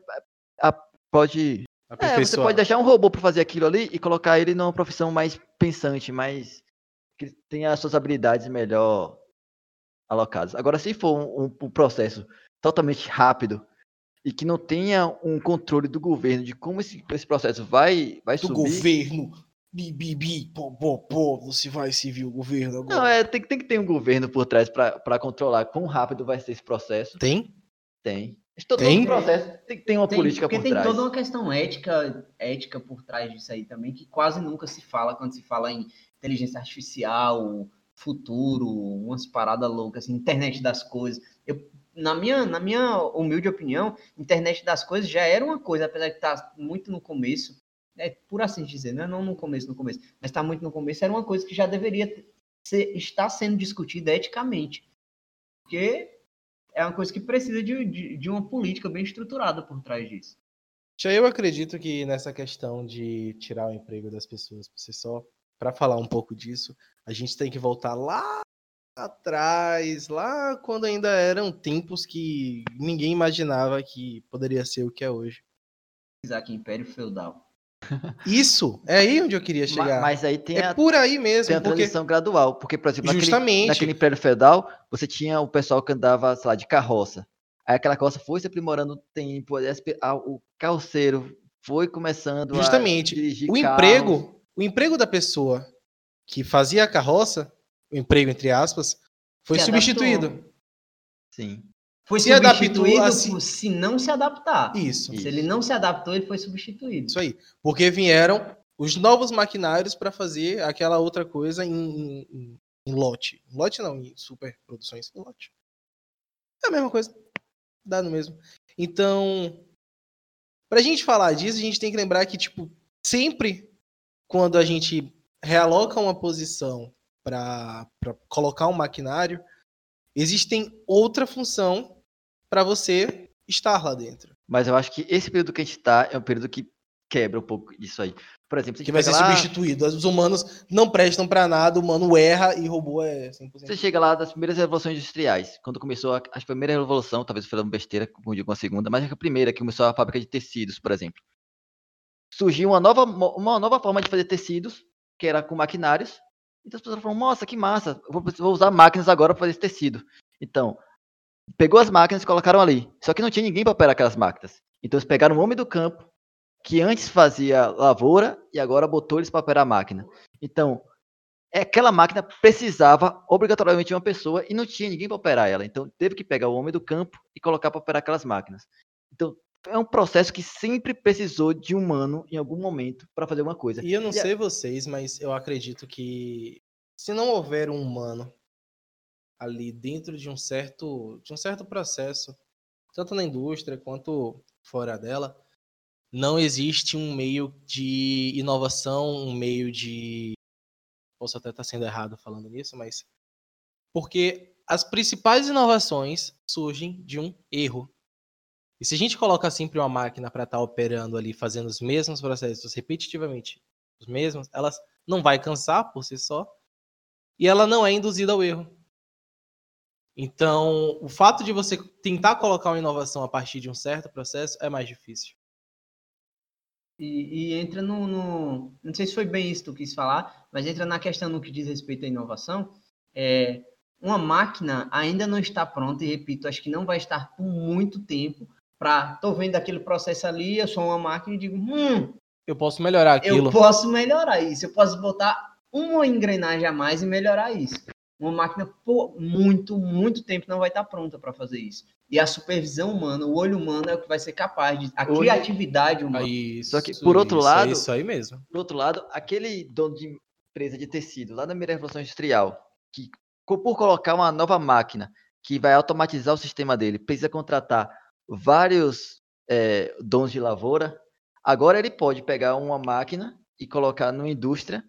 A, pode é, você pode deixar um robô para fazer aquilo ali e colocar ele numa profissão mais pensante, mais. Que tenha as suas habilidades melhor alocadas. Agora, se for um, um, um processo totalmente rápido e que não tenha um controle do governo de como esse, esse processo vai, vai do subir. Do governo bi, bi, bi, pô, pô, pô, você vai servir o governo agora. Não, é, tem, tem que ter um governo por trás para controlar quão rápido vai ser esse processo. Tem? Tem. Todo tem? processo tem ter uma tem, política por trás. Porque tem toda uma questão ética, ética por trás disso aí também, que quase nunca se fala quando se fala em inteligência artificial, futuro, umas paradas loucas, assim, internet das coisas. Eu, na, minha, na minha humilde opinião, internet das coisas já era uma coisa, apesar de estar muito no começo, é, por assim dizer, não é não no começo, no começo, mas está muito no começo, era uma coisa que já deveria ser, estar sendo discutida eticamente. Porque é uma coisa que precisa de, de, de uma política bem estruturada por trás disso. Já eu acredito que nessa questão de tirar o emprego das pessoas por si só, para falar um pouco disso, a gente tem que voltar lá atrás, lá quando ainda eram tempos que ninguém imaginava que poderia ser o que é hoje. Isaac Império Feudal. Isso, é aí onde eu queria chegar. Mas, aí tem é a, por aí mesmo. Tem a porque... transição gradual. Porque, por exemplo, Justamente. Naquele, naquele Império Feudal, você tinha o pessoal que andava, sei lá, de carroça. Aí aquela carroça foi se aprimorando o tempo, o carroceiro foi começando Justamente. a dirigir o emprego, o emprego da pessoa que fazia a carroça, o emprego entre aspas, foi substituído. Sim. Foi se substituído assim... se não se adaptar. Isso. Se ele não se adaptou, ele foi substituído. Isso aí. Porque vieram os novos maquinários para fazer aquela outra coisa em, em, em, lote. Lote não, em super produções. Em lote. É a mesma coisa. Dá no mesmo. Então, pra gente falar disso, a gente tem que lembrar que, tipo, sempre quando a gente realoca uma posição para colocar um maquinário, existem outra função para você estar lá dentro. Mas eu acho que esse período que a gente está é um período que quebra um pouco disso aí. Por exemplo, que vai ser lá... substituído. Os humanos não prestam para nada, o humano erra e robô é 100%. Você chega lá das primeiras revoluções industriais, quando começou a, a primeira revolução, talvez falando besteira, como digo uma segunda, mas a primeira que começou a fábrica de tecidos, por exemplo. Surgiu uma nova, uma nova forma de fazer tecidos, que era com maquinários. Então as pessoas falaram, nossa, que massa, vou, vou usar máquinas agora para fazer esse tecido. Então, pegou as máquinas e colocaram ali. Só que não tinha ninguém para operar aquelas máquinas. Então eles pegaram um homem do campo, que antes fazia lavoura, e agora botou eles para operar a máquina. Então, aquela máquina precisava obrigatoriamente de uma pessoa e não tinha ninguém para operar ela. Então teve que pegar o homem do campo e colocar para operar aquelas máquinas. Então é um processo que sempre precisou de humano em algum momento para fazer uma coisa. E eu não e sei a... vocês, mas eu acredito que se não houver um humano ali dentro de um certo de um certo processo, tanto na indústria quanto fora dela, não existe um meio de inovação, um meio de posso até estar sendo errado falando nisso, mas porque as principais inovações surgem de um erro. E se a gente coloca sempre uma máquina para estar tá operando ali, fazendo os mesmos processos repetitivamente, os mesmos, ela não vai cansar por si só, e ela não é induzida ao erro. Então, o fato de você tentar colocar uma inovação a partir de um certo processo é mais difícil. E, e entra no, no, Não sei se foi bem isso que tu quis falar, mas entra na questão no que diz respeito à inovação. É, uma máquina ainda não está pronta, e repito, acho que não vai estar por muito tempo. Para. Tô vendo aquele processo ali, eu sou uma máquina e digo, hum. Eu posso melhorar aquilo. Eu posso melhorar isso. Eu posso botar uma engrenagem a mais e melhorar isso. Uma máquina por muito, muito tempo não vai estar pronta para fazer isso. E a supervisão humana, o olho humano é o que vai ser capaz de. A olho... criatividade humana. Isso, Só que, por outro isso, lado. É isso aí mesmo. Por outro lado, aquele dono de empresa de tecido, lá na primeira Revolução Industrial, que por colocar uma nova máquina que vai automatizar o sistema dele, precisa contratar vários eh, donos de lavoura, agora ele pode pegar uma máquina e colocar numa indústria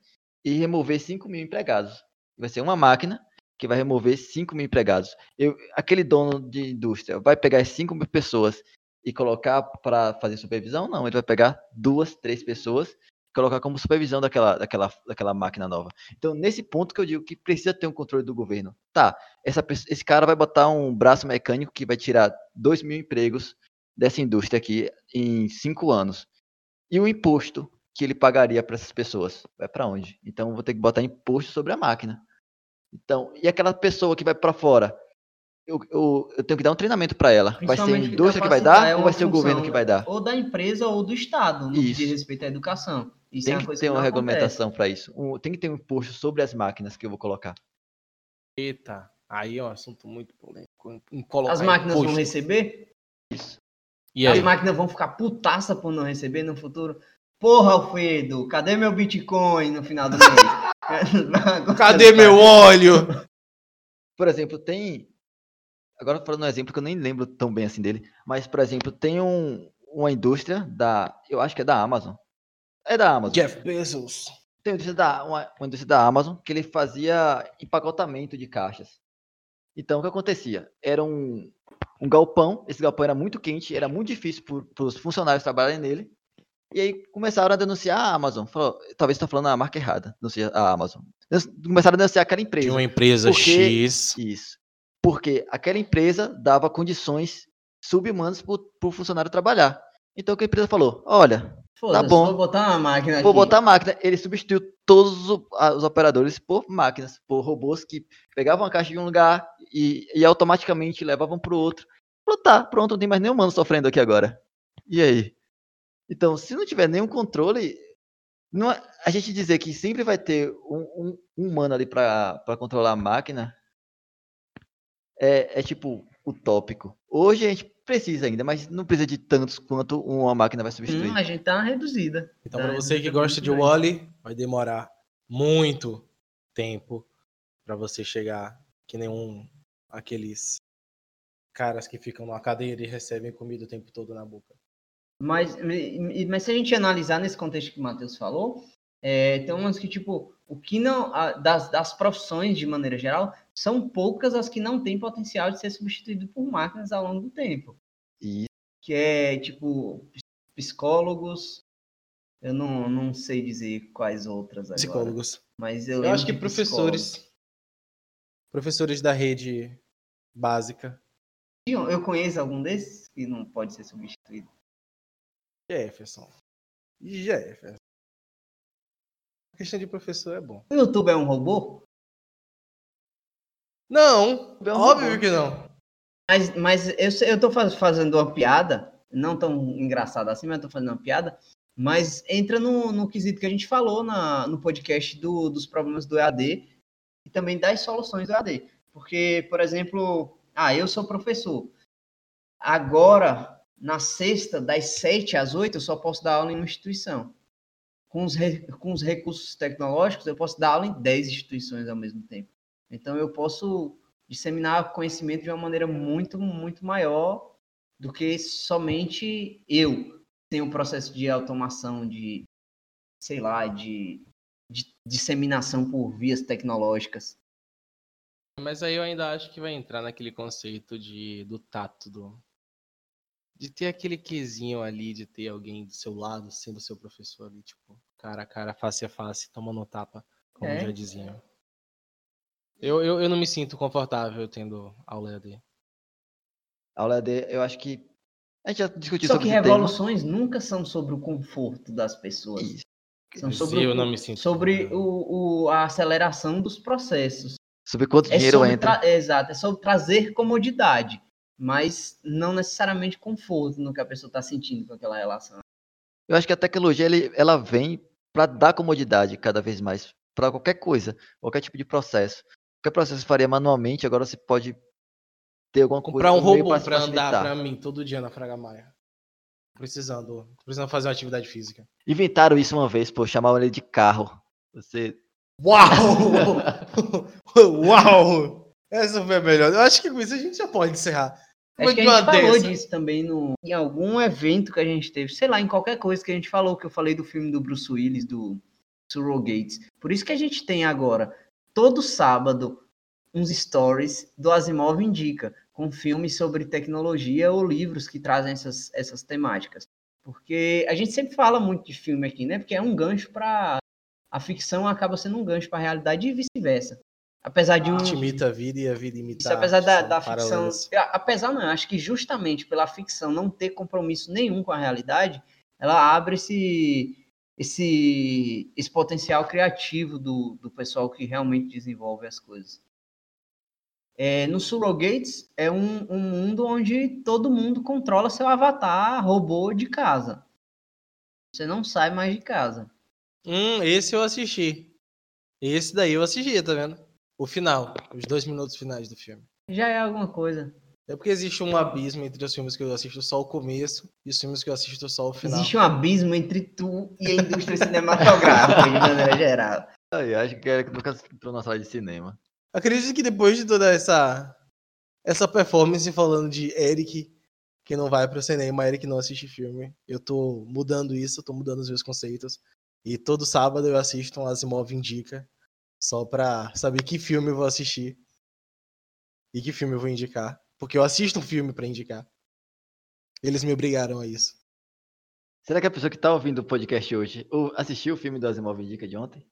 e remover 5 mil empregados. Vai ser uma máquina que vai remover 5 mil empregados. Eu, aquele dono de indústria vai pegar as 5 mil pessoas e colocar para fazer supervisão? Não, ele vai pegar duas, três pessoas e colocar como supervisão daquela, daquela, daquela máquina nova. Então, nesse ponto que eu digo que precisa ter um controle do governo. Tá, essa, esse cara vai botar um braço mecânico que vai tirar 2 mil empregos dessa indústria aqui em cinco anos. E o imposto que ele pagaria para essas pessoas vai para onde? Então, vou ter que botar imposto sobre a máquina. Então, e aquela pessoa que vai para fora? Eu, eu, eu tenho que dar um treinamento para ela. Vai ser a indústria que vai dar é ou vai ser o governo que vai dar? Ou da empresa ou do Estado, no que diz Isso. respeito à educação. Isso é Tem uma que ter que uma regulamentação para isso. Um- tem que ter um imposto sobre as máquinas que eu vou colocar. Eita, aí é um assunto muito polêmico. Em acontece. colocar As máquinas vão imposto. receber? E As aí? máquinas vão ficar putaça por não receber no futuro? Porra, Alfredo, cadê meu Bitcoin no final do mês? Cadê meu óleo? Por exemplo, tem. Agora falando um exemplo que eu nem lembro tão bem assim dele. Mas, por exemplo, tem um, uma indústria da. Eu acho que é da Amazon. É da Amazon. Jeff Bezos. Tem uma indústria, da, uma, uma indústria da Amazon que ele fazia empacotamento de caixas. Então, o que acontecia? Era um, um galpão, esse galpão era muito quente, era muito difícil para os funcionários trabalharem nele. E aí começaram a denunciar a Amazon. Falou, talvez estou falando a marca errada, denunciar a Amazon. Começaram a denunciar aquela empresa. De uma empresa Porque- X. Isso. Porque aquela empresa dava condições subhumanas para o funcionário trabalhar. Então, o que a empresa falou? Olha, Foda-se, bom. vou botar uma máquina Vou aqui. botar a máquina. Ele substituiu todos os operadores por máquinas, por robôs que pegavam a caixa de um lugar e, e automaticamente levavam para o outro. Falou, tá, pronto, não tem mais nenhum humano sofrendo aqui agora. E aí? Então, se não tiver nenhum controle, não é- a gente dizer que sempre vai ter um, um- um humano ali para controlar a máquina é, é tipo utópico. Hoje a gente precisa ainda, mas não precisa de tantos quanto uma máquina vai substituir. Hum, a gente tá reduzida. Então, Tá para você que gosta de Wally, vai demorar muito tempo para você chegar que nem um aqueles caras que ficam numa cadeira e recebem comida o tempo todo na boca. Mas, mas se a gente analisar nesse contexto que o Matheus falou, é, tem umas que, tipo, o que não. a- das, das profissões, de maneira geral, são poucas as que não têm potencial de ser substituído por máquinas ao longo do tempo. E Que é, tipo, ps- psicólogos. Eu não, não sei dizer quais outras agora. Psicólogos. Mas eu, Eu acho que professores. psicólogos. Professores da rede básica. Eu conheço algum desses que não pode ser substituído. Jefferson. Jefferson. A questão de professor é bom. O YouTube é um robô? Não, É um óbvio robô. que não. Mas, mas eu, eu tô faz- fazendo uma piada, não tão engraçada assim, mas eu tô fazendo uma piada, mas entra no, no quesito que a gente falou na, no podcast do- dos problemas do EAD e também das soluções do EAD. Porque, por exemplo, ah, eu sou professor. Agora, na sexta, das sete às oito, eu só posso dar aula em uma instituição. Com os, com os recursos tecnológicos, eu posso dar aula em dez instituições ao mesmo tempo. Então, eu posso disseminar conhecimento de uma maneira muito, muito maior do que somente eu. Tem um processo de automação, de, sei lá, de, de disseminação por vias tecnológicas. Mas aí eu ainda acho que vai entrar naquele conceito de, do tato, do, de ter aquele quesinho ali, de ter alguém do seu lado, sendo seu professor ali, tipo, cara a cara, face a face, tomando um tapa, como É. já diziam. Eu, eu, eu não me sinto confortável tendo aula EAD. aula de, eu acho que a gente já discutiu Só sobre que esse tema. revoluções nunca são sobre o conforto das pessoas. Isso. São sobre, eu o- não me sinto sobre o, o- a aceleração dos processos. Sobre quanto É dinheiro sobre entra. tra- Exato, é sobre trazer comodidade, mas não necessariamente conforto no que a pessoa está sentindo com aquela relação. Eu acho que a tecnologia ele, ela vem para dar comodidade cada vez mais para qualquer coisa, qualquer tipo de processo. Qualquer processo que faria manualmente, agora você pode ter alguma Comprar um coisa meio robô pra se pra andar pra mim todo dia na Fraga Maia. Precisando. Precisando fazer uma atividade física. Inventaram isso uma vez, pô, chamavam ele de carro. Você Uau! Uau! Essa foi a melhor. Eu acho que com isso a gente já pode encerrar. Acho que a gente falou dessa. disso também no, em algum evento que a gente teve, sei lá, em qualquer coisa que a gente falou, que eu falei do filme do Bruce Willis, do Surrogates. Por isso que a gente tem agora, todo sábado, uns stories do Asimov Indica, com filmes sobre tecnologia ou livros que trazem essas, essas temáticas. Porque a gente sempre fala muito de filme aqui, né? Porque é um gancho para A ficção acaba sendo um gancho para a realidade e vice-versa. Apesar de A um. gente imita a vida e a vida imita Isso, apesar da, da ficção. a- Apesar não, acho que justamente pela ficção não ter compromisso nenhum com a realidade, ela abre esse, esse, esse potencial criativo do, do pessoal que realmente desenvolve as coisas. É, no Surrogates é um, um mundo onde todo mundo controla seu avatar robô de casa. Você não sai mais de casa. Hum, esse eu assisti. Esse daí eu assisti, tá vendo? O final, os dois minutos finais do filme. Já é alguma coisa. É porque existe um abismo entre os filmes que eu assisto só o começo e os filmes que eu assisto só o final. Existe um abismo entre tu e a indústria cinematográfica, de maneira geral. Aí, acho que era que nunca entrou na sala de cinema. Acredito que depois de toda essa essa performance falando de Eric que não vai pro cinema, Eric não assiste filme, eu tô mudando isso, tô mudando os meus conceitos. E todo sábado eu assisto um Asimov Indica só pra saber que filme eu vou assistir e que filme eu vou indicar, porque eu assisto um filme pra indicar. Eles me obrigaram a isso. Será que a pessoa que tá ouvindo o podcast hoje ou assistiu o filme do Asimov Indica de ontem?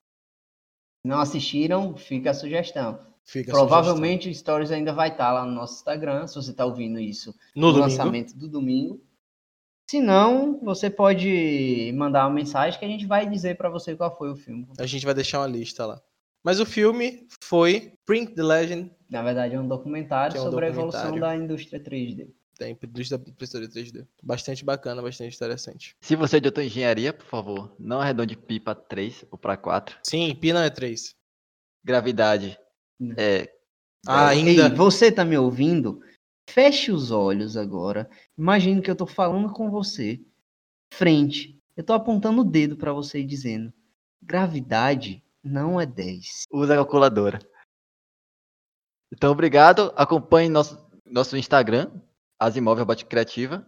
Não assistiram? Fica a sugestão. Fica a Provavelmente o Stories ainda vai estar lá no nosso Instagram, se você está ouvindo isso sugestão. no no lançamento do domingo. Se não, você pode mandar uma mensagem que a gente vai dizer para você qual foi o filme. A gente vai deixar uma lista lá. Mas o filme foi Print the Legend Na verdade, é um documentário é um sobre a evolução documentário. da indústria 3D. da indústria da impressora 3D. Bastante bacana, bastante interessante. Se você é de outra engenharia, por favor, não arredonde pi pra 3 ou pra 4. Sim, Pi não é 3. Gravidade. É, Ah, Ei, ainda. você tá me ouvindo? Feche os olhos agora. Imagine que eu tô falando com você. Frente. Eu tô apontando o dedo para você e dizendo: gravidade não é 10. usa a calculadora. Então, obrigado. Acompanhe nosso, nosso Instagram, Asimov Robótica Criativa.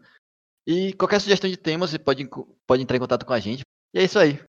E qualquer sugestão de temas, você pode, pode entrar em contato com a gente. E é isso aí.